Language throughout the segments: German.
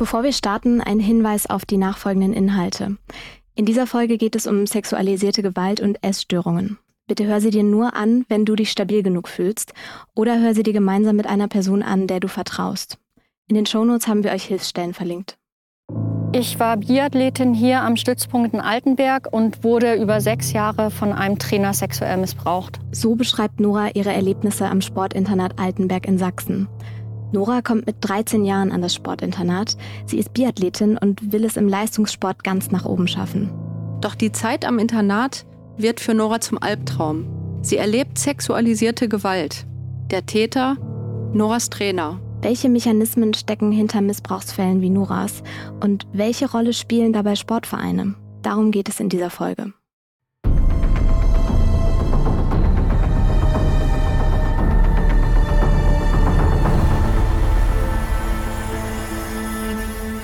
Bevor wir starten, ein Hinweis auf die nachfolgenden Inhalte. In dieser Folge geht es um sexualisierte Gewalt und Essstörungen. Bitte hör sie dir nur an, wenn du dich stabil genug fühlst oder hör sie dir gemeinsam mit einer Person an, der du vertraust. In den Shownotes haben wir euch Hilfsstellen verlinkt. Ich war Biathletin hier am Stützpunkt in Altenberg und wurde über sechs Jahre von einem Trainer sexuell missbraucht. So beschreibt Nora ihre Erlebnisse am Sportinternat Altenberg in Sachsen. Nora kommt mit 13 Jahren an das Sportinternat. Sie ist Biathletin und will es im Leistungssport ganz nach oben schaffen. Doch die Zeit am Internat wird für Nora zum Albtraum. Sie erlebt sexualisierte Gewalt. Der Täter, Noras Trainer. Welche Mechanismen stecken hinter Missbrauchsfällen wie Noras und welche Rolle spielen dabei Sportvereine? Darum geht es in dieser Folge.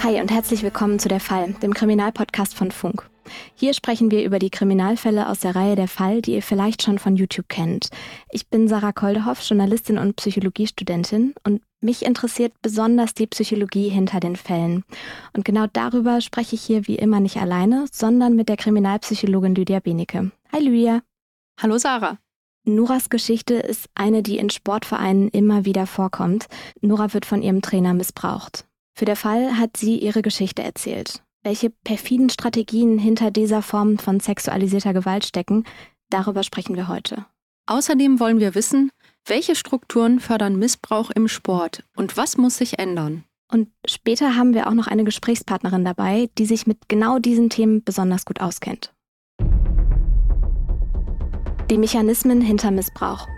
Hi und herzlich willkommen zu Der Fall, dem Kriminalpodcast von Funk. Hier sprechen wir über die Kriminalfälle aus der Reihe Der Fall, die ihr vielleicht schon von YouTube kennt. Ich bin Sarah Koldehoff, Journalistin und Psychologiestudentin und mich interessiert besonders die Psychologie hinter den Fällen. Und genau darüber spreche ich hier wie immer nicht alleine, sondern mit der Kriminalpsychologin Lydia Benecke. Hi Lydia. Hallo Sarah. Noras Geschichte ist eine, die in Sportvereinen immer wieder vorkommt. Nora wird von ihrem Trainer missbraucht. Für der Fall hat sie ihre Geschichte erzählt. Welche perfiden Strategien hinter dieser Form von sexualisierter Gewalt stecken, darüber sprechen wir heute. Außerdem wollen wir wissen, welche Strukturen fördern Missbrauch im Sport und was muss sich ändern? Und später haben wir auch noch eine Gesprächspartnerin dabei, die sich mit genau diesen Themen besonders gut auskennt. Die Mechanismen hinter Missbrauch.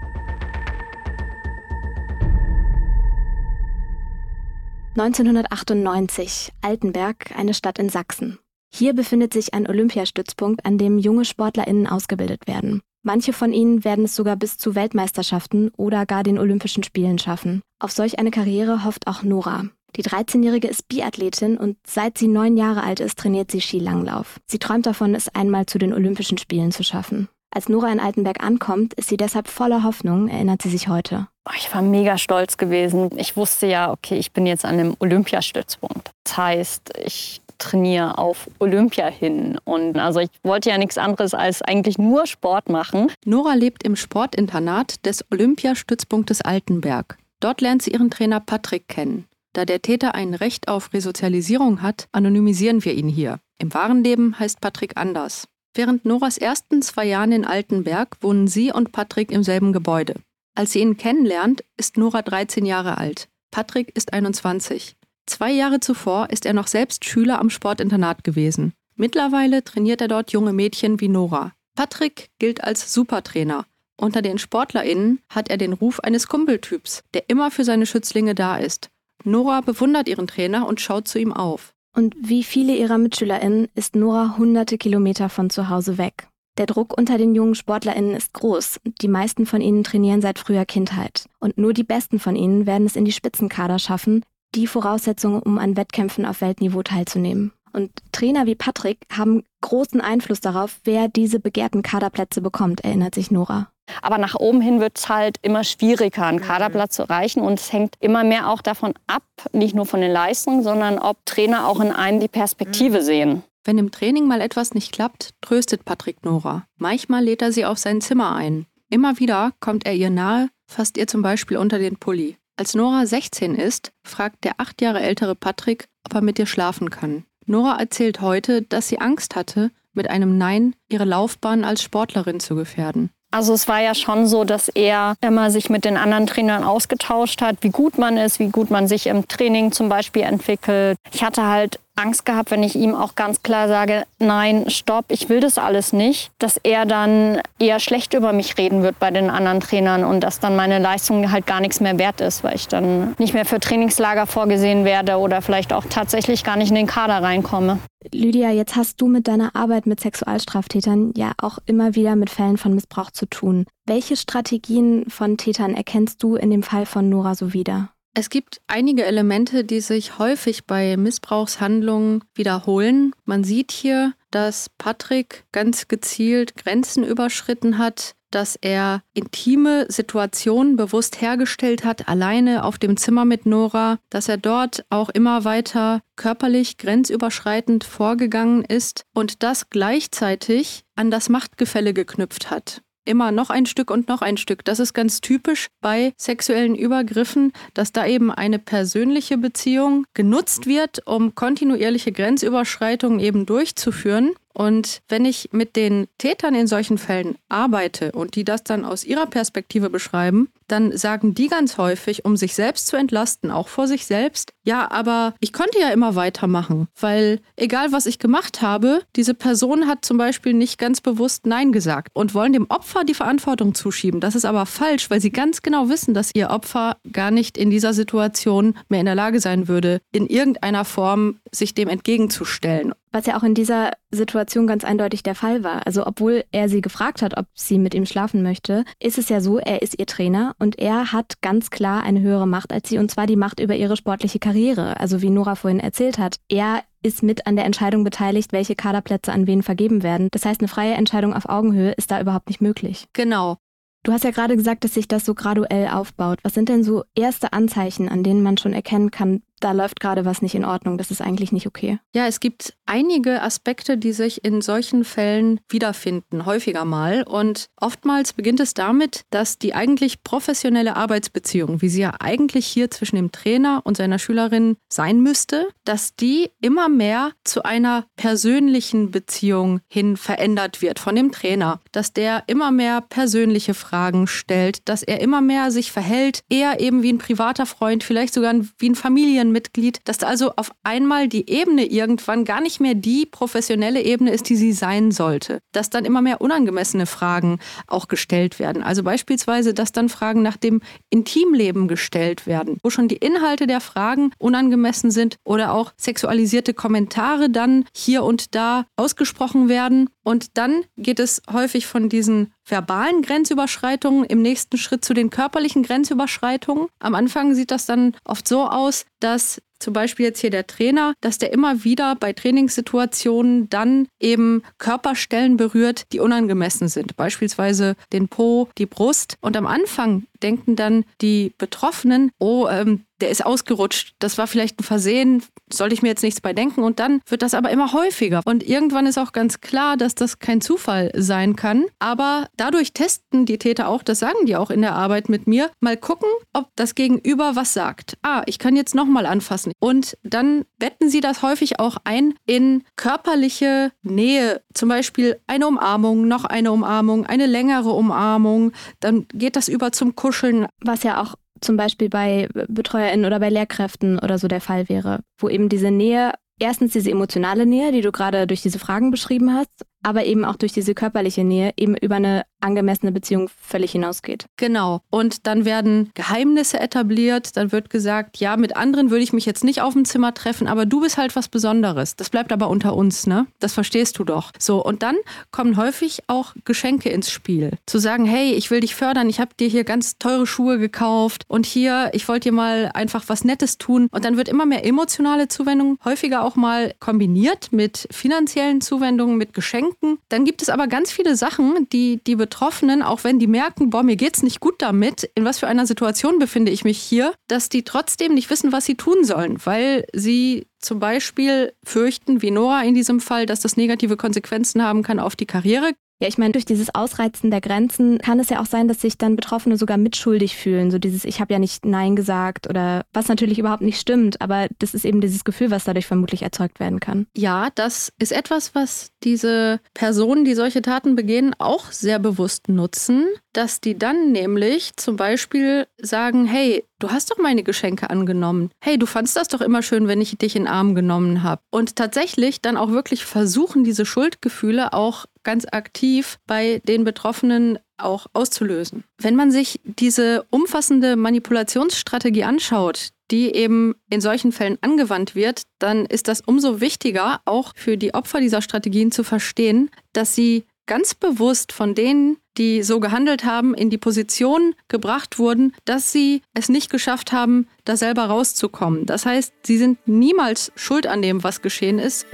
1998, Altenberg, eine Stadt in Sachsen. Hier befindet sich ein Olympiastützpunkt, an dem junge SportlerInnen ausgebildet werden. Manche von ihnen werden es sogar bis zu Weltmeisterschaften oder gar den Olympischen Spielen schaffen. Auf solch eine Karriere hofft auch Nora. Die 13-Jährige ist Biathletin und seit sie neun Jahre alt ist, trainiert sie Skilanglauf. Sie träumt davon, es einmal zu den Olympischen Spielen zu schaffen. Als Nora in Altenberg ankommt, ist sie deshalb voller Hoffnung, erinnert sie sich heute. Ich war mega stolz gewesen. Ich wusste ja, okay, ich bin jetzt an einem Olympiastützpunkt. Das heißt, ich trainiere auf Olympia hin. Und also ich wollte ja nichts anderes als eigentlich nur Sport machen. Nora lebt im Sportinternat des Olympiastützpunktes Altenberg. Dort lernt sie ihren Trainer Patrick kennen. Da der Täter ein Recht auf Resozialisierung hat, anonymisieren wir ihn hier. Im wahren Leben heißt Patrick anders. Während Noras ersten zwei Jahren in Altenberg wohnen sie und Patrick im selben Gebäude. Als sie ihn kennenlernt, ist Nora 13 Jahre alt. Patrick ist 21. Zwei Jahre zuvor ist er noch selbst Schüler am Sportinternat gewesen. Mittlerweile trainiert er dort junge Mädchen wie Nora. Patrick gilt als Supertrainer. Unter den SportlerInnen hat er den Ruf eines Kumpeltyps, der immer für seine Schützlinge da ist. Nora bewundert ihren Trainer und schaut zu ihm auf. Und wie viele ihrer MitschülerInnen ist Nora hunderte Kilometer von zu Hause weg. Der Druck unter den jungen SportlerInnen ist groß. Die meisten von ihnen trainieren seit früher Kindheit. Und nur die besten von ihnen werden es in die Spitzenkader schaffen, die Voraussetzungen, um an Wettkämpfen auf Weltniveau teilzunehmen. Und Trainer wie Patrick haben großen Einfluss darauf, wer diese begehrten Kaderplätze bekommt, erinnert sich Nora. Aber nach oben hin wird es halt immer schwieriger, einen Kaderplatz zu erreichen. Und es hängt immer mehr auch davon ab, nicht nur von den Leistungen, sondern ob Trainer auch in einem die Perspektive sehen. Wenn im Training mal etwas nicht klappt, tröstet Patrick Nora. Manchmal lädt er sie auf sein Zimmer ein. Immer wieder kommt er ihr nahe, fasst ihr zum Beispiel unter den Pulli. Als Nora 16 ist, fragt der acht Jahre ältere Patrick, ob er mit ihr schlafen kann. Nora erzählt heute, dass sie Angst hatte, mit einem Nein ihre Laufbahn als Sportlerin zu gefährden. Also es war ja schon so, dass er immer sich mit den anderen Trainern ausgetauscht hat, wie gut man ist, wie gut man sich im Training zum Beispiel entwickelt. Ich hatte halt Angst gehabt, wenn ich ihm auch ganz klar sage, nein, stopp, ich will das alles nicht, dass er dann eher schlecht über mich reden wird bei den anderen Trainern und dass dann meine Leistung halt gar nichts mehr wert ist, weil ich dann nicht mehr für Trainingslager vorgesehen werde oder vielleicht auch tatsächlich gar nicht in den Kader reinkomme. Lydia, jetzt hast du mit deiner Arbeit mit Sexualstraftätern ja auch immer wieder mit Fällen von Missbrauch zu tun. Welche Strategien von Tätern erkennst du in dem Fall von Nora so wieder? Es gibt einige Elemente, die sich häufig bei Missbrauchshandlungen wiederholen. Man sieht hier, dass Patrick ganz gezielt Grenzen überschritten hat. dass er intime Situationen bewusst hergestellt hat, alleine auf dem Zimmer mit Nora, dass er dort auch immer weiter körperlich grenzüberschreitend vorgegangen ist und das gleichzeitig an das Machtgefälle geknüpft hat immer noch ein Stück und noch ein Stück. Das ist ganz typisch bei sexuellen Übergriffen, dass da eben eine persönliche Beziehung genutzt wird, um kontinuierliche Grenzüberschreitungen eben durchzuführen. Und wenn ich mit den Tätern in solchen Fällen arbeite und die das dann aus ihrer Perspektive beschreiben, dann sagen die ganz häufig, um sich selbst zu entlasten, auch vor sich selbst, ja, aber ich konnte ja immer weitermachen, weil egal was ich gemacht habe, diese Person hat zum Beispiel nicht ganz bewusst Nein gesagt und wollen dem Opfer die Verantwortung zuschieben. Das ist aber falsch, weil sie ganz genau wissen, dass ihr Opfer gar nicht in dieser Situation mehr in der Lage sein würde, in irgendeiner Form sich dem entgegenzustellen. Was ja auch in dieser Situation ganz eindeutig der Fall war. Also obwohl er sie gefragt hat, ob sie mit ihm schlafen möchte, ist es ja so, er ist ihr Trainer und er hat ganz klar eine höhere Macht als sie und zwar die Macht über ihre sportliche Karriere. Also wie Nora vorhin erzählt hat. Er ist mit an der Entscheidung beteiligt, welche Kaderplätze an wen vergeben werden. Das heißt, eine freie Entscheidung auf Augenhöhe ist da überhaupt nicht möglich. Genau. Du hast ja gerade gesagt, dass sich das so graduell aufbaut. Was sind denn so erste Anzeichen, an denen man schon erkennen kann, da läuft gerade was nicht in Ordnung, das ist eigentlich nicht okay. Ja, es gibt einige Aspekte, die sich in solchen Fällen wiederfinden, häufiger mal. Und oftmals beginnt es damit, dass die eigentlich professionelle Arbeitsbeziehung, wie sie ja eigentlich hier zwischen dem Trainer und seiner Schülerin sein müsste, dass die immer mehr zu einer persönlichen Beziehung hin verändert wird von dem Trainer. Dass der immer mehr persönliche Fragen stellt, dass er immer mehr sich verhält, eher eben wie ein privater Freund, vielleicht sogar wie ein Familien Mitglied, dass also auf einmal die Ebene irgendwann gar nicht mehr die professionelle Ebene ist, die sie sein sollte. Dass dann immer mehr unangemessene Fragen auch gestellt werden. Also beispielsweise, dass dann Fragen nach dem Intimleben gestellt werden, wo schon die Inhalte der Fragen unangemessen sind oder auch sexualisierte Kommentare dann hier und da ausgesprochen werden. Und dann geht es häufig von diesen verbalen Grenzüberschreitungen im nächsten Schritt zu den körperlichen Grenzüberschreitungen. Am Anfang sieht das dann oft so aus, dass zum Beispiel jetzt hier der Trainer, dass der immer wieder bei Trainingssituationen dann eben Körperstellen berührt, die unangemessen sind. Beispielsweise den Po, die Brust. Und am Anfang denken dann die Betroffenen, oh, ähm, der ist ausgerutscht, das war vielleicht ein Versehen, sollte ich mir jetzt nichts bei denken. Und dann wird das aber immer häufiger. Und irgendwann ist auch ganz klar, dass das kein Zufall sein kann. Aber dadurch testen die Täter auch, das sagen die auch in der Arbeit mit mir, mal gucken, ob das Gegenüber was sagt. Ah, ich kann jetzt nochmal anfassen. Und dann betten sie das häufig auch ein in körperliche Nähe. Zum Beispiel eine Umarmung, noch eine Umarmung, eine längere Umarmung. Dann geht das über zum Kuscheln. Was ja auch zum Beispiel bei BetreuerInnen oder bei Lehrkräften oder so der Fall wäre, wo eben diese Nähe, erstens diese emotionale Nähe, die du gerade durch diese Fragen beschrieben hast, aber eben auch durch diese körperliche Nähe eben über eine angemessene Beziehung völlig hinausgeht. Genau. Und dann werden Geheimnisse etabliert. Dann wird gesagt, ja, mit anderen würde ich mich jetzt nicht auf dem Zimmer treffen, aber du bist halt was Besonderes. Das bleibt aber unter uns, ne? Das verstehst du doch. So, und dann kommen häufig auch Geschenke ins Spiel. Zu sagen, hey, ich will dich fördern, ich habe dir hier ganz teure Schuhe gekauft und hier, ich wollte dir mal einfach was Nettes tun. Und dann wird immer mehr emotionale Zuwendung, häufiger auch mal kombiniert mit finanziellen Zuwendungen, mit Geschenken denken. Dann gibt es aber ganz viele Sachen, die die Betroffenen, auch wenn die merken, boah, mir geht's nicht gut damit, in was für einer Situation befinde ich mich hier, dass die trotzdem nicht wissen, was sie tun sollen, weil sie zum Beispiel fürchten, wie Nora in diesem Fall, dass das negative Konsequenzen haben kann auf die Karriere. Ja, ich meine, durch dieses Ausreizen der Grenzen kann es ja auch sein, dass sich dann Betroffene sogar mitschuldig fühlen. So dieses, ich habe ja nicht Nein gesagt oder was natürlich überhaupt nicht stimmt, aber das ist eben dieses Gefühl, was dadurch vermutlich erzeugt werden kann. Ja, das ist etwas, was diese Personen, die solche Taten begehen, auch sehr bewusst nutzen, dass die dann nämlich zum Beispiel sagen, hey, du hast doch meine Geschenke angenommen. Hey, du fandst das doch immer schön, wenn ich dich in den Arm genommen habe. Und tatsächlich dann auch wirklich versuchen, diese Schuldgefühle auch ganz aktiv bei den Betroffenen auch auszulösen. Wenn man sich diese umfassende Manipulationsstrategie anschaut, die eben in solchen Fällen angewandt wird, dann ist das umso wichtiger, auch für die Opfer dieser Strategien zu verstehen, dass sie ganz bewusst von denen, die so gehandelt haben, in die Position gebracht wurden, dass sie es nicht geschafft haben, da selber rauszukommen. Das heißt, sie sind niemals schuld an dem, was geschehen ist.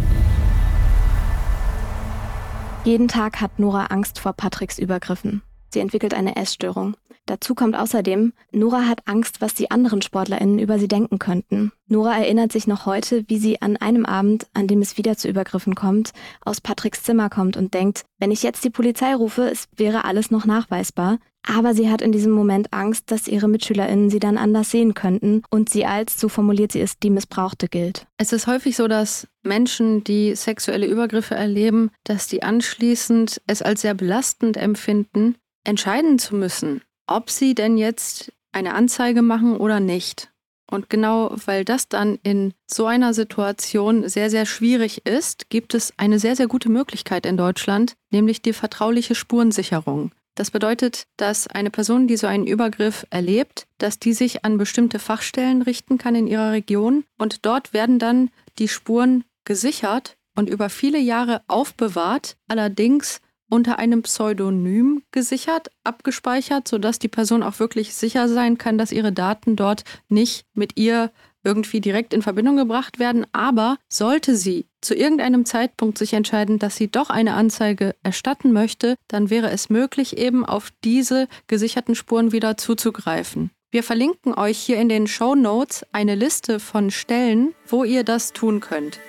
Jeden Tag hat Nora Angst vor Patricks Übergriffen. Sie entwickelt eine Essstörung. Dazu kommt außerdem, Nora hat Angst, was die anderen SportlerInnen über sie denken könnten. Nora erinnert sich noch heute, wie sie an einem Abend, an dem es wieder zu Übergriffen kommt, aus Patricks Zimmer kommt und denkt, wenn ich jetzt die Polizei rufe, es wäre alles noch nachweisbar. Aber sie hat in diesem Moment Angst, dass ihre MitschülerInnen sie dann anders sehen könnten und sie als, so formuliert sie es, die Missbrauchte gilt. Es ist häufig so, dass Menschen, die sexuelle Übergriffe erleben, dass die anschließend es als sehr belastend empfinden, entscheiden zu müssen, ob sie denn jetzt eine Anzeige machen oder nicht. Und genau weil das dann in so einer Situation sehr, sehr schwierig ist, gibt es eine sehr, sehr gute Möglichkeit in Deutschland, nämlich die vertrauliche Spurensicherung. Das bedeutet, dass eine Person, die so einen Übergriff erlebt, dass die sich an bestimmte Fachstellen richten kann in ihrer Region. Und dort werden dann die Spuren gesichert und über viele Jahre aufbewahrt, allerdings unter einem Pseudonym gesichert, abgespeichert, sodass die Person auch wirklich sicher sein kann, dass ihre Daten dort nicht mit ihr irgendwie direkt in Verbindung gebracht werden. Aber sollte sie zu irgendeinem Zeitpunkt sich entscheiden, dass sie doch eine Anzeige erstatten möchte, dann wäre es möglich, eben auf diese gesicherten Spuren wieder zuzugreifen. Wir verlinken euch hier in den Show Notes eine Liste von Stellen, wo ihr das tun könnt.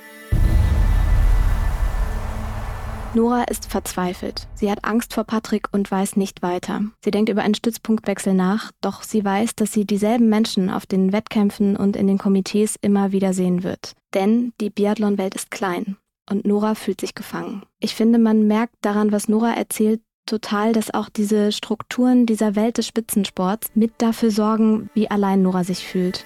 Nora ist verzweifelt. Sie hat Angst vor Patrick und weiß nicht weiter. Sie denkt über einen Stützpunktwechsel nach, doch sie weiß, dass sie dieselben Menschen auf den Wettkämpfen und in den Komitees immer wieder sehen wird. Denn die Biathlon-Welt ist klein und Nora fühlt sich gefangen. Ich finde, man merkt daran, was Nora erzählt, total, dass auch diese Strukturen dieser Welt des Spitzensports mit dafür sorgen, wie allein Nora sich fühlt.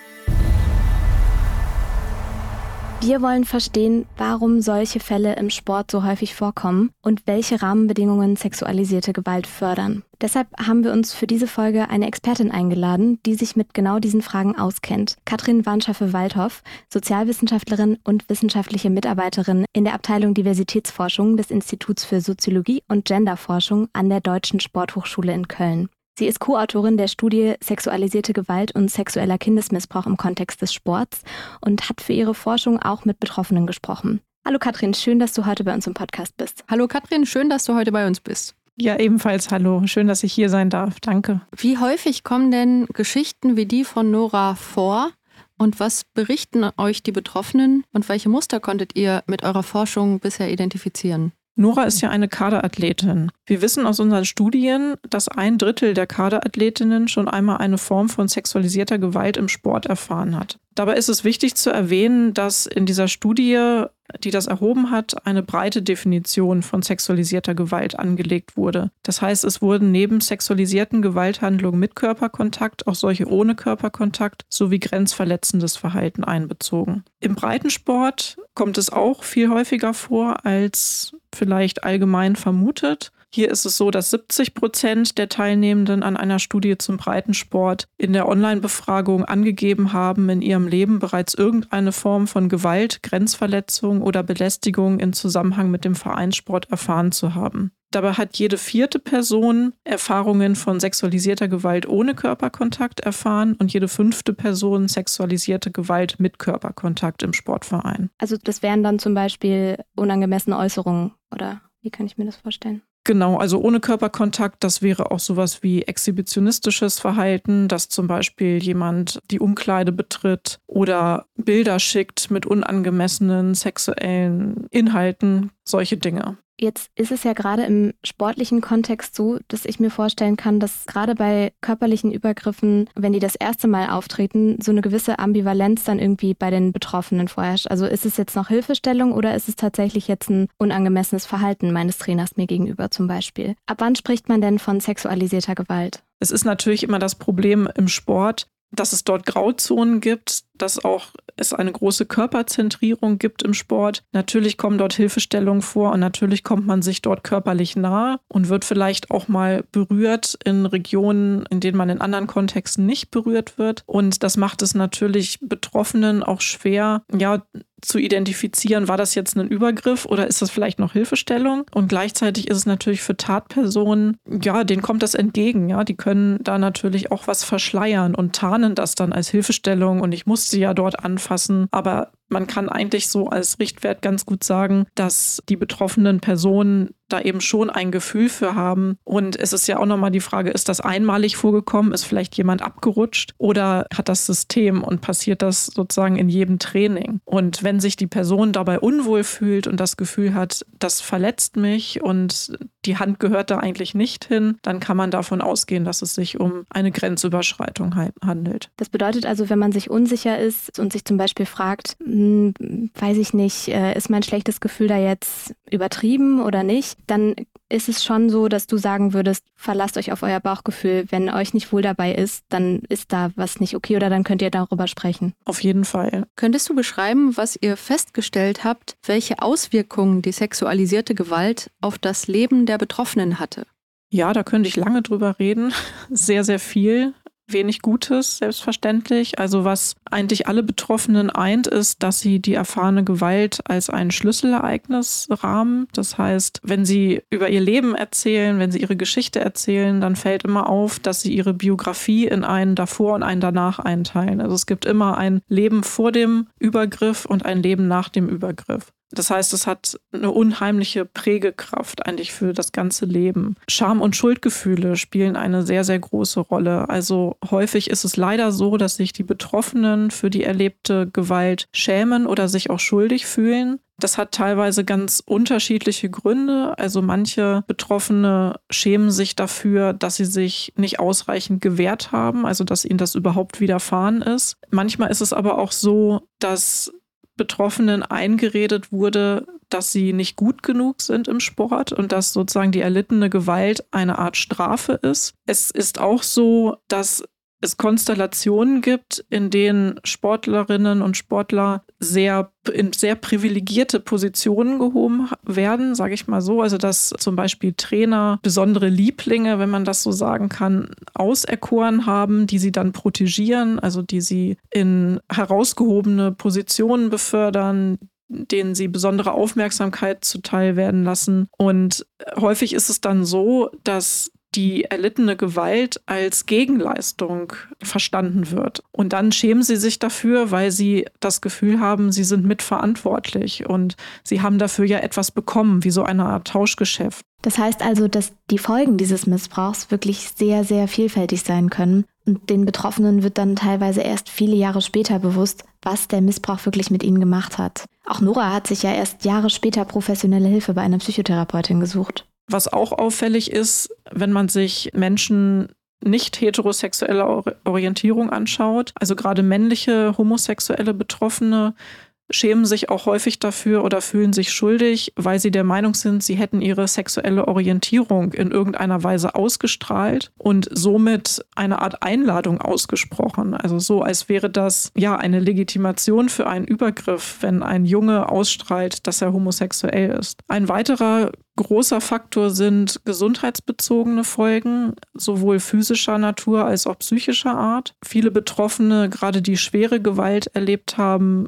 Wir wollen verstehen, warum solche Fälle im Sport so häufig vorkommen und welche Rahmenbedingungen sexualisierte Gewalt fördern. Deshalb haben wir uns für diese Folge eine Expertin eingeladen, die sich mit genau diesen Fragen auskennt. Katrin Warnschaffe-Waldhoff, Sozialwissenschaftlerin und wissenschaftliche Mitarbeiterin in der Abteilung Diversitätsforschung des Instituts für Soziologie und Genderforschung an der Deutschen Sporthochschule in Köln. Sie ist Co-Autorin der Studie Sexualisierte Gewalt und sexueller Kindesmissbrauch im Kontext des Sports und hat für ihre Forschung auch mit Betroffenen gesprochen. Hallo Katrin, schön, dass du heute bei uns im Podcast bist. Hallo Katrin, schön, dass du heute bei uns bist. Ja, ebenfalls hallo. Schön, dass ich hier sein darf. Danke. Wie häufig kommen denn Geschichten wie die von Nora vor? Und was berichten euch die Betroffenen und welche Muster konntet ihr mit eurer Forschung bisher identifizieren? Nora ist ja eine Kaderathletin. Wir wissen aus unseren Studien, dass ein Drittel der Kaderathletinnen schon einmal eine Form von sexualisierter Gewalt im Sport erfahren hat. Dabei ist es wichtig zu erwähnen, dass in dieser Studie, die das erhoben hat, eine breite Definition von sexualisierter Gewalt angelegt wurde. Das heißt, es wurden neben sexualisierten Gewalthandlungen mit Körperkontakt auch solche ohne Körperkontakt sowie grenzverletzendes Verhalten einbezogen. Im Breitensport kommt es auch viel häufiger vor als vielleicht allgemein vermutet. Hier ist es so, dass 70 Prozent der Teilnehmenden an einer Studie zum Breitensport in der Online-Befragung angegeben haben, in ihrem Leben bereits irgendeine Form von Gewalt, Grenzverletzung oder Belästigung in Zusammenhang mit dem Vereinssport erfahren zu haben. Dabei hat jede vierte Person Erfahrungen von sexualisierter Gewalt ohne Körperkontakt erfahren und jede fünfte Person sexualisierte Gewalt mit Körperkontakt im Sportverein. Also das wären dann zum Beispiel unangemessene Äußerungen, oder wie kann ich mir das vorstellen? Genau, also ohne Körperkontakt, das wäre auch sowas wie exhibitionistisches Verhalten, dass zum Beispiel jemand die Umkleide betritt oder Bilder schickt mit unangemessenen sexuellen Inhalten, solche Dinge. Jetzt ist es ja gerade im sportlichen Kontext so, dass ich mir vorstellen kann, dass gerade bei körperlichen Übergriffen, wenn die das erste Mal auftreten, so eine gewisse Ambivalenz dann irgendwie bei den Betroffenen vorherrscht. Also ist es jetzt noch Hilfestellung oder ist es tatsächlich jetzt ein unangemessenes Verhalten meines Trainers mir gegenüber zum Beispiel? Ab wann spricht man denn von sexualisierter Gewalt? Es ist natürlich immer das Problem im Sport, dass es dort Grauzonen gibt, dass auch es eine große Körperzentrierung gibt im Sport. Natürlich kommen dort Hilfestellungen vor und natürlich kommt man sich dort körperlich nahe und wird vielleicht auch mal berührt in Regionen, in denen man in anderen Kontexten nicht berührt wird. Und das macht es natürlich Betroffenen auch schwer, ja, zu identifizieren, war das jetzt ein Übergriff oder ist das vielleicht noch Hilfestellung? Und gleichzeitig ist es natürlich für Tatpersonen, ja, denen kommt das entgegen, ja, die können da natürlich auch was verschleiern und tarnen das dann als Hilfestellung und ich musste ja dort anfassen, aber man kann eigentlich so als Richtwert ganz gut sagen, dass die betroffenen Personen da eben schon ein Gefühl für haben. Und es ist ja auch nochmal die Frage, ist das einmalig vorgekommen? Ist vielleicht jemand abgerutscht? Oder hat das System und passiert das sozusagen in jedem Training? Und wenn sich die Person dabei unwohl fühlt und das Gefühl hat, das verletzt mich und die Hand gehört da eigentlich nicht hin, dann kann man davon ausgehen, dass es sich um eine Grenzüberschreitung handelt. Das bedeutet also, wenn man sich unsicher ist und sich zum Beispiel fragt, hm, weiß ich nicht, äh, ist mein schlechtes Gefühl da jetzt übertrieben oder nicht, dann ist es schon so, dass du sagen würdest, verlasst euch auf euer Bauchgefühl. Wenn euch nicht wohl dabei ist, dann ist da was nicht okay oder dann könnt ihr darüber sprechen. Auf jeden Fall. Könntest du beschreiben, was ihr festgestellt habt, welche Auswirkungen die sexualisierte Gewalt auf das Leben der Betroffenen hatte? Ja, da könnte ich lange drüber reden. Sehr, sehr viel wenig Gutes, selbstverständlich. Also was eigentlich alle Betroffenen eint, ist, dass sie die erfahrene Gewalt als ein Schlüsselereignis rahmen. Das heißt, wenn sie über ihr Leben erzählen, wenn sie ihre Geschichte erzählen, dann fällt immer auf, dass sie ihre Biografie in einen davor und einen danach einteilen. Also es gibt immer ein Leben vor dem Übergriff und ein Leben nach dem Übergriff. Das heißt, es hat eine unheimliche Prägekraft eigentlich für das ganze Leben. Scham und Schuldgefühle spielen eine sehr, sehr große Rolle. Also häufig ist es leider so, dass sich die Betroffenen für die erlebte Gewalt schämen oder sich auch schuldig fühlen. Das hat teilweise ganz unterschiedliche Gründe. Also manche Betroffene schämen sich dafür, dass sie sich nicht ausreichend gewehrt haben, also dass ihnen das überhaupt widerfahren ist. Manchmal ist es aber auch so, dass Betroffenen eingeredet wurde, dass sie nicht gut genug sind im Sport und dass sozusagen die erlittene Gewalt eine Art Strafe ist. Es ist auch so, dass es Konstellationen gibt, in denen Sportlerinnen und Sportler sehr in sehr privilegierte Positionen gehoben werden, sage ich mal so. Also dass zum Beispiel Trainer besondere Lieblinge, wenn man das so sagen kann, auserkoren haben, die sie dann protegieren, also die sie in herausgehobene Positionen befördern, denen sie besondere Aufmerksamkeit zuteil werden lassen. Und häufig ist es dann so, dass die erlittene Gewalt als Gegenleistung verstanden wird. Und dann schämen sie sich dafür, weil sie das Gefühl haben, sie sind mitverantwortlich und sie haben dafür ja etwas bekommen, wie so eine Art Tauschgeschäft. Das heißt also, dass die Folgen dieses Missbrauchs wirklich sehr, sehr vielfältig sein können. Und den Betroffenen wird dann teilweise erst viele Jahre später bewusst, was der Missbrauch wirklich mit ihnen gemacht hat. Auch Nora hat sich ja erst Jahre später professionelle Hilfe bei einer Psychotherapeutin gesucht. Was auch auffällig ist, wenn man sich Menschen nicht heterosexueller Orientierung anschaut, also gerade männliche homosexuelle Betroffene, schämen sich auch häufig dafür oder fühlen sich schuldig, weil sie der Meinung sind, sie hätten ihre sexuelle Orientierung in irgendeiner Weise ausgestrahlt und somit eine Art Einladung ausgesprochen. Also so, als wäre das ja eine Legitimation für einen Übergriff, wenn ein Junge ausstrahlt, dass er homosexuell ist. Ein weiterer großer Faktor sind gesundheitsbezogene Folgen, sowohl physischer Natur als auch psychischer Art. Viele Betroffene, gerade die schwere Gewalt erlebt haben,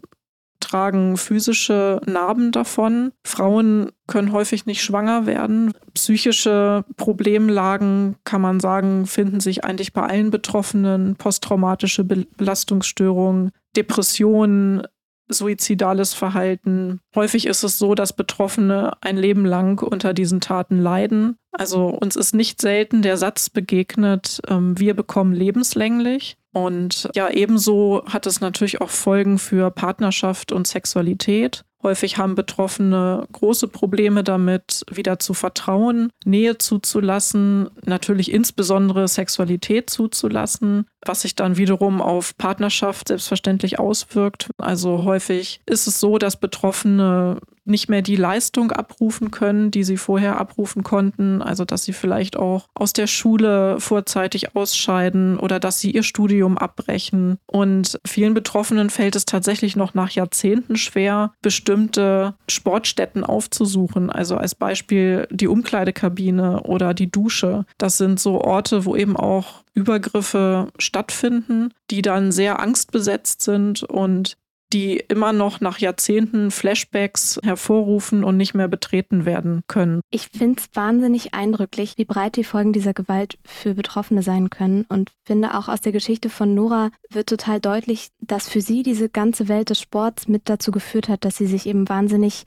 tragen physische Narben davon. Frauen können häufig nicht schwanger werden. Psychische Problemlagen, kann man sagen, finden sich eigentlich bei allen Betroffenen. Posttraumatische Belastungsstörungen, Depressionen, suizidales Verhalten. Häufig ist es so, dass Betroffene ein Leben lang unter diesen Taten leiden. Also uns ist nicht selten der Satz begegnet, ähm, wir bekommen lebenslänglich. Und ja, ebenso hat es natürlich auch Folgen für Partnerschaft und Sexualität. Häufig haben Betroffene große Probleme damit, wieder zu vertrauen, Nähe zuzulassen, natürlich insbesondere Sexualität zuzulassen, was sich dann wiederum auf Partnerschaft selbstverständlich auswirkt. Also häufig ist es so, dass Betroffene nicht mehr die Leistung abrufen können, die sie vorher abrufen konnten. Also dass sie vielleicht auch aus der Schule vorzeitig ausscheiden oder dass sie ihr Studium abbrechen. Und vielen Betroffenen fällt es tatsächlich noch nach Jahrzehnten schwer, bestimmte Sportstätten aufzusuchen. Also als Beispiel die Umkleidekabine oder die Dusche. Das sind so Orte, wo eben auch Übergriffe stattfinden, die dann sehr angstbesetzt sind und die immer noch nach Jahrzehnten Flashbacks hervorrufen und nicht mehr betreten werden können. Ich finde es wahnsinnig eindrücklich, wie breit die Folgen dieser Gewalt für Betroffene sein können und finde auch aus der Geschichte von Nora wird total deutlich, dass für sie diese ganze Welt des Sports mit dazu geführt hat, dass sie sich eben wahnsinnig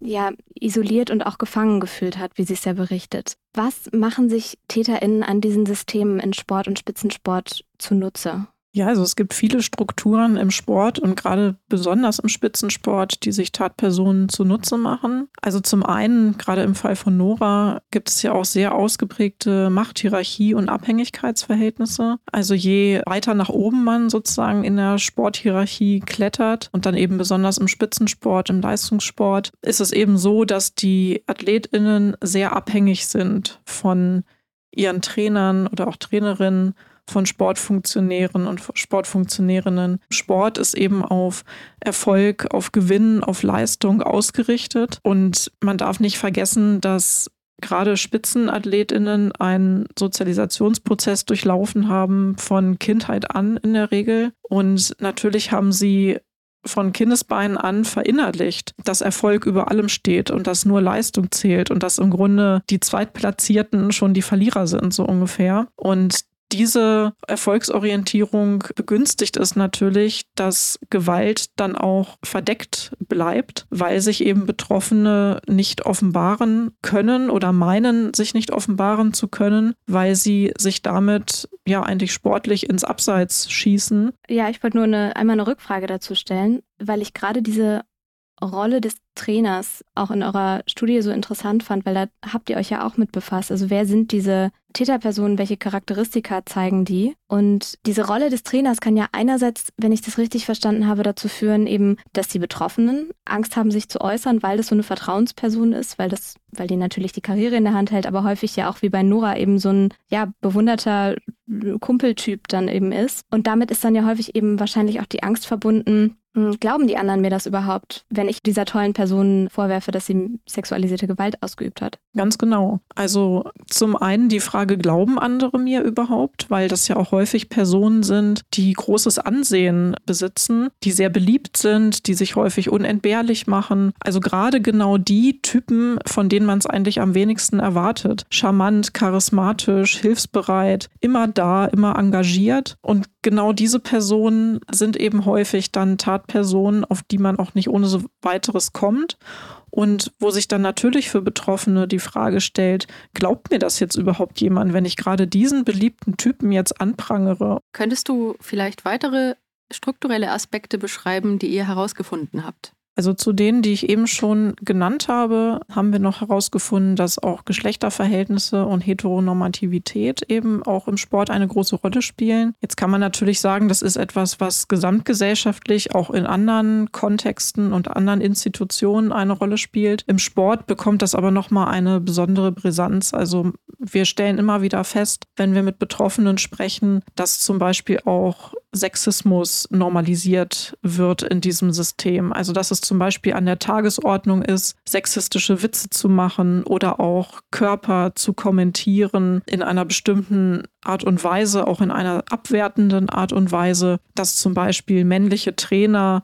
ja, isoliert und auch gefangen gefühlt hat, wie sie es ja berichtet. Was machen sich TäterInnen an diesen Systemen in Sport und Spitzensport zunutze? Ja, also es gibt viele Strukturen im Sport und gerade besonders im Spitzensport, die sich Tatpersonen zunutze machen. Also zum einen, gerade im Fall von Nora, gibt es ja auch sehr ausgeprägte Machthierarchie und Abhängigkeitsverhältnisse. Also je weiter nach oben man sozusagen in der Sporthierarchie klettert und dann eben besonders im Spitzensport, im Leistungssport, ist es eben so, dass die Athletinnen sehr abhängig sind von ihren Trainern oder auch Trainerinnen von Sportfunktionären und Sportfunktionärinnen. Sport ist eben auf Erfolg, auf Gewinn, auf Leistung ausgerichtet. Und man darf nicht vergessen, dass gerade Spitzenathletinnen einen Sozialisationsprozess durchlaufen haben von Kindheit an in der Regel. Und natürlich haben sie von Kindesbeinen an verinnerlicht, dass Erfolg über allem steht und dass nur Leistung zählt und dass im Grunde die Zweitplatzierten schon die Verlierer sind, so ungefähr. Und diese Erfolgsorientierung begünstigt es natürlich, dass Gewalt dann auch verdeckt bleibt, weil sich eben Betroffene nicht offenbaren können oder meinen, sich nicht offenbaren zu können, weil sie sich damit ja eigentlich sportlich ins Abseits schießen. Ja, ich wollte nur eine, einmal eine Rückfrage dazu stellen, weil ich gerade diese Rolle des Trainers auch in eurer Studie so interessant fand, weil da habt ihr euch ja auch mit befasst. Also wer sind diese Täterpersonen, welche Charakteristika zeigen die? Und diese Rolle des Trainers kann ja einerseits, wenn ich das richtig verstanden habe, dazu führen, eben, dass die Betroffenen Angst haben, sich zu äußern, weil das so eine Vertrauensperson ist, weil das, weil die natürlich die Karriere in der Hand hält, aber häufig ja auch wie bei Nora eben so ein ja bewunderter Kumpeltyp dann eben ist. Und damit ist dann ja häufig eben wahrscheinlich auch die Angst verbunden, Glauben die anderen mir das überhaupt, wenn ich dieser tollen Person vorwerfe, dass sie sexualisierte Gewalt ausgeübt hat? Ganz genau. Also zum einen die Frage, glauben andere mir überhaupt? Weil das ja auch häufig Personen sind, die großes Ansehen besitzen, die sehr beliebt sind, die sich häufig unentbehrlich machen. Also gerade genau die Typen, von denen man es eigentlich am wenigsten erwartet. Charmant, charismatisch, hilfsbereit, immer da, immer engagiert. Und genau diese Personen sind eben häufig dann Tatpersonen, auf die man auch nicht ohne so weiteres kommt. Und wo sich dann natürlich für Betroffene die Frage stellt, glaubt mir das jetzt überhaupt jemand, wenn ich gerade diesen beliebten Typen jetzt anprangere? Könntest du vielleicht weitere strukturelle Aspekte beschreiben, die ihr herausgefunden habt? Also zu denen, die ich eben schon genannt habe, haben wir noch herausgefunden, dass auch Geschlechterverhältnisse und Heteronormativität eben auch im Sport eine große Rolle spielen. Jetzt kann man natürlich sagen, das ist etwas, was gesamtgesellschaftlich auch in anderen Kontexten und anderen Institutionen eine Rolle spielt. Im Sport bekommt das aber nochmal eine besondere Brisanz. Also wir stellen immer wieder fest, wenn wir mit Betroffenen sprechen, dass zum Beispiel auch Sexismus normalisiert wird in diesem System. Also dass es zum Beispiel an der Tagesordnung ist, sexistische Witze zu machen oder auch Körper zu kommentieren in einer bestimmten Art und Weise, auch in einer abwertenden Art und Weise, dass zum Beispiel männliche Trainer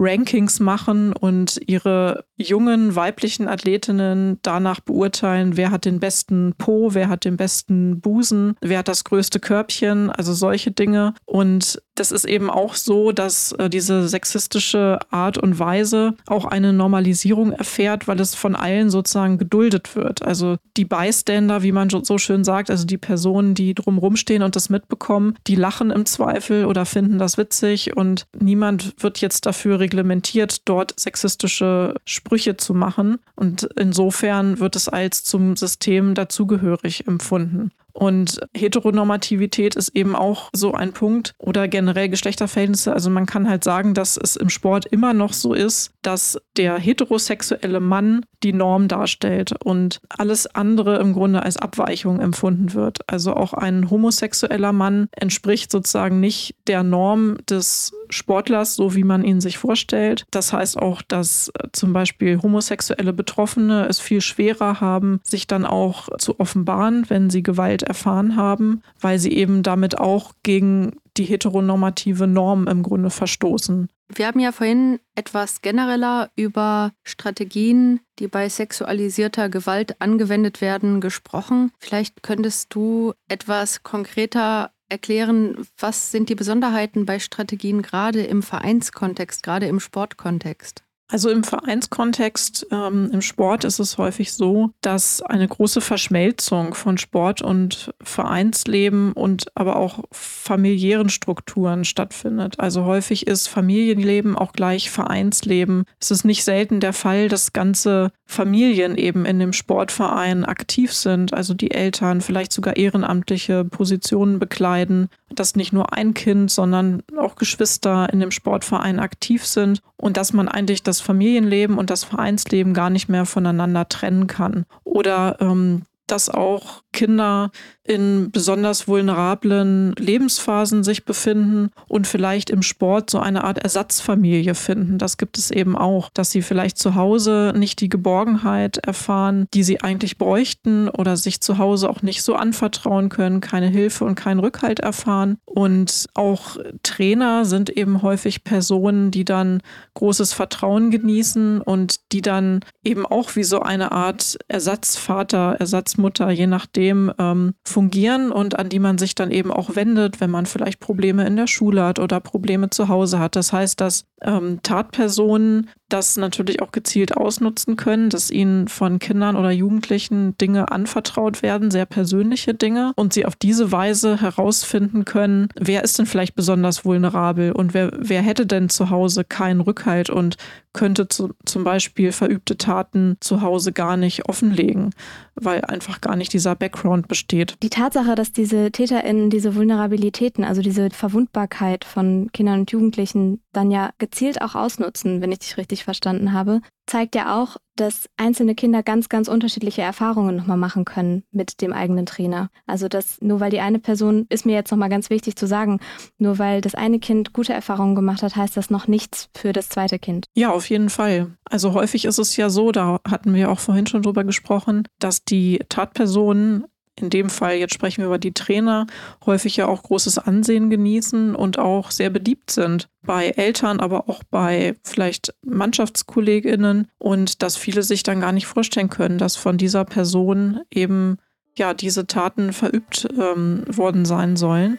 Rankings machen und ihre jungen weiblichen Athletinnen danach beurteilen, wer hat den besten Po, wer hat den besten Busen, wer hat das größte Körbchen, also solche Dinge. Und das ist eben auch so, dass äh, diese sexistische Art und Weise auch eine Normalisierung erfährt, weil es von allen sozusagen geduldet wird. Also die Bystander, wie man so schön sagt, also die Personen, die drumherum stehen und das mitbekommen, die lachen im Zweifel oder finden das witzig und niemand wird jetzt dafür reglementiert, dort sexistische Sprüche zu machen. Und insofern wird es als zum System dazugehörig empfunden. Und Heteronormativität ist eben auch so ein Punkt oder generell Geschlechterverhältnisse. Also man kann halt sagen, dass es im Sport immer noch so ist, dass der heterosexuelle Mann die Norm darstellt und alles andere im Grunde als Abweichung empfunden wird. Also auch ein homosexueller Mann entspricht sozusagen nicht der Norm des Sportlers, so wie man ihn sich vorstellt. Das heißt auch, dass äh, zum Beispiel homosexuelle Betroffene es viel schwerer haben, sich dann auch zu offenbaren, wenn sie Gewalt erfahren haben, weil sie eben damit auch gegen die heteronormative Norm im Grunde verstoßen. Wir haben ja vorhin etwas genereller über Strategien, die bei sexualisierter Gewalt angewendet werden, gesprochen. Vielleicht könntest du etwas konkreter erklären, was sind die Besonderheiten bei Strategien gerade im Vereinskontext, gerade im Sportkontext? Also im Vereinskontext, ähm, im Sport ist es häufig so, dass eine große Verschmelzung von Sport und Vereinsleben und aber auch familiären Strukturen stattfindet. Also häufig ist Familienleben auch gleich Vereinsleben. Es ist nicht selten der Fall, dass ganze Familien eben in dem Sportverein aktiv sind, also die Eltern vielleicht sogar ehrenamtliche Positionen bekleiden, dass nicht nur ein Kind, sondern auch Geschwister in dem Sportverein aktiv sind und dass man eigentlich das Familienleben und das Vereinsleben gar nicht mehr voneinander trennen kann. Oder ähm, dass auch Kinder in besonders vulnerablen Lebensphasen sich befinden und vielleicht im Sport so eine Art Ersatzfamilie finden. Das gibt es eben auch, dass sie vielleicht zu Hause nicht die Geborgenheit erfahren, die sie eigentlich bräuchten oder sich zu Hause auch nicht so anvertrauen können, keine Hilfe und keinen Rückhalt erfahren. Und auch Trainer sind eben häufig Personen, die dann großes Vertrauen genießen und die dann eben auch wie so eine Art Ersatzvater, Ersatzmutter, je nachdem, ähm, fungieren und an die man sich dann eben auch wendet, wenn man vielleicht Probleme in der Schule hat oder Probleme zu Hause hat. Das heißt, dass ähm, Tatpersonen das natürlich auch gezielt ausnutzen können, dass ihnen von Kindern oder Jugendlichen Dinge anvertraut werden, sehr persönliche Dinge, und sie auf diese Weise herausfinden können, wer ist denn vielleicht besonders vulnerabel und wer, wer hätte denn zu Hause keinen Rückhalt und könnte zu, zum Beispiel verübte Taten zu Hause gar nicht offenlegen, weil einfach gar nicht dieser Background besteht. Die Tatsache, dass diese TäterInnen diese Vulnerabilitäten, also diese Verwundbarkeit von Kindern und Jugendlichen dann ja gezielt auch ausnutzen, wenn ich dich richtig verstanden habe, zeigt ja auch, dass einzelne Kinder ganz, ganz unterschiedliche Erfahrungen nochmal machen können mit dem eigenen Trainer. Also dass nur weil die eine Person, ist mir jetzt nochmal ganz wichtig zu sagen, nur weil das eine Kind gute Erfahrungen gemacht hat, heißt das noch nichts für das zweite Kind. Ja, auf jeden Fall. Also häufig ist es ja so, da hatten wir auch vorhin schon drüber gesprochen, dass die Tatpersonen in dem Fall, jetzt sprechen wir über die Trainer, häufig ja auch großes Ansehen genießen und auch sehr beliebt sind bei Eltern, aber auch bei vielleicht Mannschaftskolleginnen und dass viele sich dann gar nicht vorstellen können, dass von dieser Person eben ja diese Taten verübt ähm, worden sein sollen.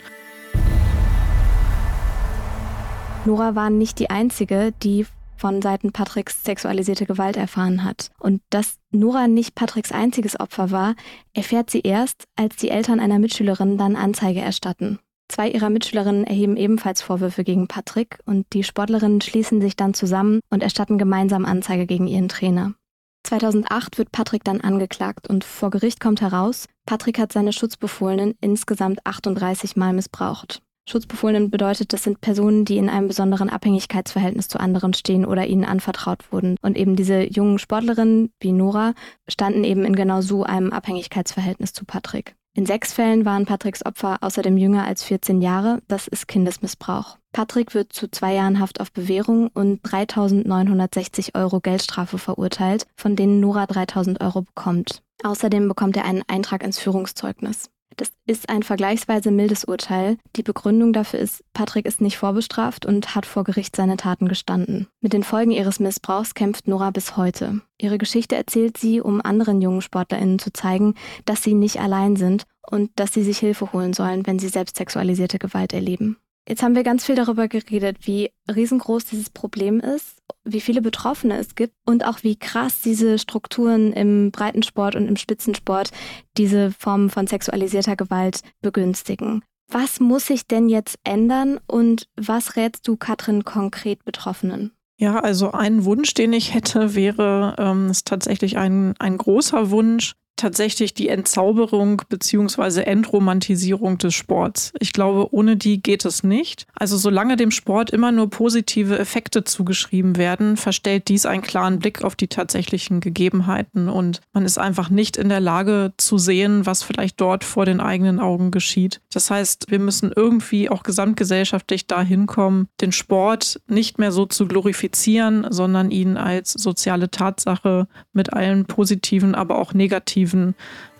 Nora war nicht die einzige, die von Seiten Patricks sexualisierte Gewalt erfahren hat. Und dass Nora nicht Patricks einziges Opfer war, erfährt sie erst, als die Eltern einer Mitschülerin dann Anzeige erstatten. Zwei ihrer Mitschülerinnen erheben ebenfalls Vorwürfe gegen Patrick und die Sportlerinnen schließen sich dann zusammen und erstatten gemeinsam Anzeige gegen ihren Trainer. 2008 wird Patrick dann angeklagt und vor Gericht kommt heraus, Patrick hat seine Schutzbefohlenen insgesamt 38 Mal missbraucht. Schutzbefohlenen bedeutet, das sind Personen, die in einem besonderen Abhängigkeitsverhältnis zu anderen stehen oder ihnen anvertraut wurden. Und eben diese jungen Sportlerinnen wie Nora standen eben in genau so einem Abhängigkeitsverhältnis zu Patrick. In sechs Fällen waren Patricks Opfer außerdem jünger als 14 Jahre. Das ist Kindesmissbrauch. Patrick wird zu zwei Jahren Haft auf Bewährung und 3.960 Euro Geldstrafe verurteilt, von denen Nora 3.000 Euro bekommt. Außerdem bekommt er einen Eintrag ins Führungszeugnis. Das ist ein vergleichsweise mildes Urteil. Die Begründung dafür ist, Patrick ist nicht vorbestraft und hat vor Gericht seine Taten gestanden. Mit den Folgen ihres Missbrauchs kämpft Nora bis heute. Ihre Geschichte erzählt sie, um anderen jungen SportlerInnen zu zeigen, dass sie nicht allein sind und dass sie sich Hilfe holen sollen, wenn sie selbst sexualisierte Gewalt erleben. Jetzt haben wir ganz viel darüber geredet, wie riesengroß dieses Problem ist, wie viele Betroffene es gibt und auch wie krass diese Strukturen im Breitensport und im Spitzensport diese Formen von sexualisierter Gewalt begünstigen. Was muss sich denn jetzt ändern und was rätst du Katrin konkret Betroffenen? Ja, also ein Wunsch, den ich hätte, wäre, ähm, ist tatsächlich ein, ein großer Wunsch, tatsächlich die Entzauberung bzw. Entromantisierung des Sports. Ich glaube, ohne die geht es nicht. Also solange dem Sport immer nur positive Effekte zugeschrieben werden, verstellt dies einen klaren Blick auf die tatsächlichen Gegebenheiten und man ist einfach nicht in der Lage zu sehen, was vielleicht dort vor den eigenen Augen geschieht. Das heißt, wir müssen irgendwie auch gesamtgesellschaftlich dahin kommen, den Sport nicht mehr so zu glorifizieren, sondern ihn als soziale Tatsache mit allen positiven, aber auch negativen negativen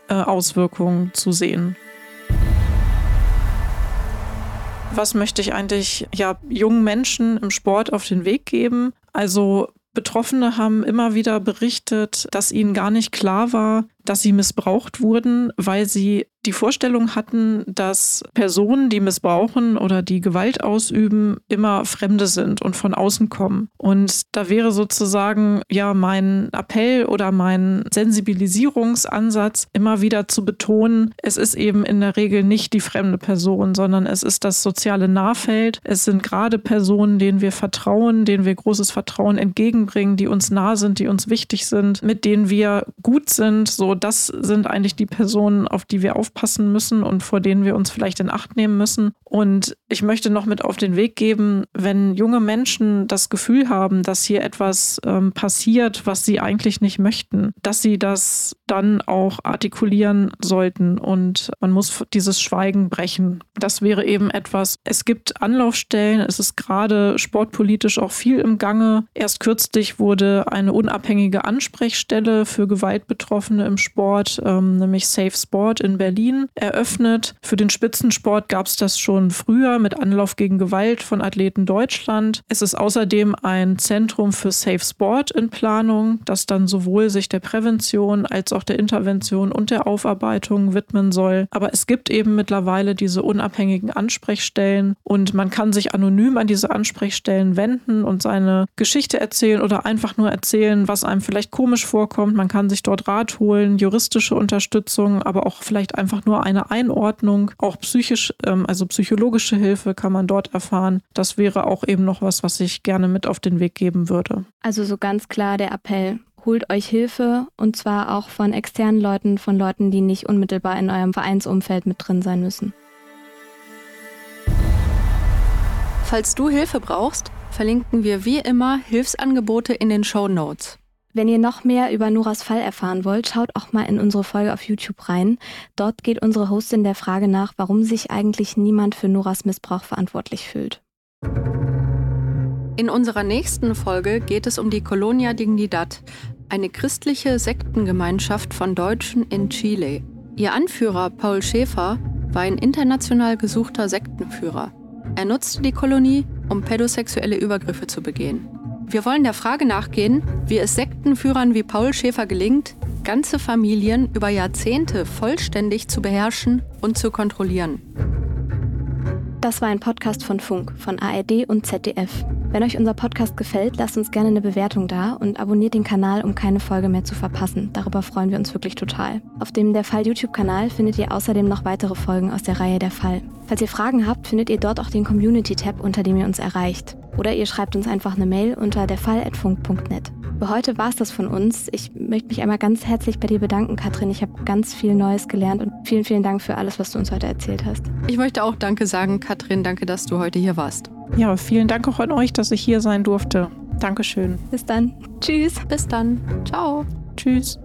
äh, Auswirkungen zu sehen. was möchte ich eigentlich ja, jungen Menschen im Sport auf den Weg geben. Also Betroffene haben immer wieder berichtet, dass ihnen gar nicht klar war, dass sie missbraucht wurden, weil sie die Vorstellung hatten, dass Personen, die missbrauchen oder die Gewalt ausüben, immer Fremde sind und von außen kommen. Und da wäre sozusagen ja mein Appell oder mein Sensibilisierungsansatz immer wieder zu betonen, es ist eben in der Regel nicht die fremde Person, sondern es ist das soziale Nahfeld. Es sind gerade Personen, denen wir vertrauen, denen wir großes Vertrauen entgegenbringen, die uns nah sind, die uns wichtig sind, mit denen wir gut sind, so das sind eigentlich die Personen, auf die wir aufpassen müssen und vor denen wir uns vielleicht in Acht nehmen müssen. Und ich möchte noch mit auf den Weg geben, wenn junge Menschen das Gefühl haben, dass hier etwas ähm, passiert, was sie eigentlich nicht möchten, dass sie das dann auch artikulieren sollten und man muss dieses Schweigen brechen. Das wäre eben etwas, es gibt Anlaufstellen, es ist gerade sportpolitisch auch viel im Gange. Erst kürzlich wurde eine unabhängige Ansprechstelle für Gewaltbetroffene im Sport, ähm, nämlich Safe Sport in Berlin, eröffnet. Für den Spitzensport gab es das schon früher mit Anlauf gegen Gewalt von Athleten Deutschland. Es ist außerdem ein Zentrum für Safe Sport in Planung, das dann sowohl sich der Prävention als auch der Intervention und der Aufarbeitung widmen soll. Aber es gibt eben mittlerweile diese unabhängigen Ansprechstellen und man kann sich anonym an diese Ansprechstellen wenden und seine Geschichte erzählen oder einfach nur erzählen, was einem vielleicht komisch vorkommt. Man kann sich dort Rat holen, juristische Unterstützung, aber auch vielleicht einfach nur eine Einordnung, auch psychisch, ähm, also psychologische Hilfe kann man dort erfahren. Das wäre auch eben noch was, was ich gerne mit auf den Weg geben würde. Also so ganz klar der Appell, holt euch Hilfe und zwar auch von externen Leuten, von Leuten, die nicht unmittelbar in eurem Vereinsumfeld mit drin sein müssen. Falls du Hilfe brauchst, verlinken wir wie immer Hilfsangebote in den Show Notes. Wenn ihr noch mehr über Noras Fall erfahren wollt, schaut auch mal in unsere Folge auf YouTube rein. Dort geht unsere Hostin der Frage nach, warum sich eigentlich niemand für Noras Missbrauch verantwortlich fühlt. In unserer nächsten Folge geht es um die Colonia Dignidad, eine christliche Sektengemeinschaft von Deutschen in Chile. Ihr Anführer Paul Schäfer war ein international gesuchter Sektenführer. Er nutzte die Kolonie, um pädosexuelle Übergriffe zu begehen. Wir wollen der Frage nachgehen, wie es Sektenführern wie Paul Schäfer gelingt, ganze Familien über Jahrzehnte vollständig zu beherrschen und zu kontrollieren. Das war ein Podcast von Funk, von ARD und ZDF. Wenn euch unser Podcast gefällt, lasst uns gerne eine Bewertung da und abonniert den Kanal, um keine Folge mehr zu verpassen. Darüber freuen wir uns wirklich total. Auf dem Der Fall YouTube-Kanal findet ihr außerdem noch weitere Folgen aus der Reihe Der Fall. Falls ihr Fragen habt, findet ihr dort auch den Community-Tab, unter dem ihr uns erreicht. Oder ihr schreibt uns einfach eine Mail unter derfall.funk.net. Für heute war es das von uns. Ich möchte mich einmal ganz herzlich bei dir bedanken, Katrin. Ich habe ganz viel Neues gelernt und vielen, vielen Dank für alles, was du uns heute erzählt hast. Ich möchte auch Danke sagen, Katrin. Danke, dass du heute hier warst. Ja, vielen Dank auch an euch, dass ich hier sein durfte. Dankeschön. Bis dann. Tschüss. Bis dann. Ciao. Tschüss.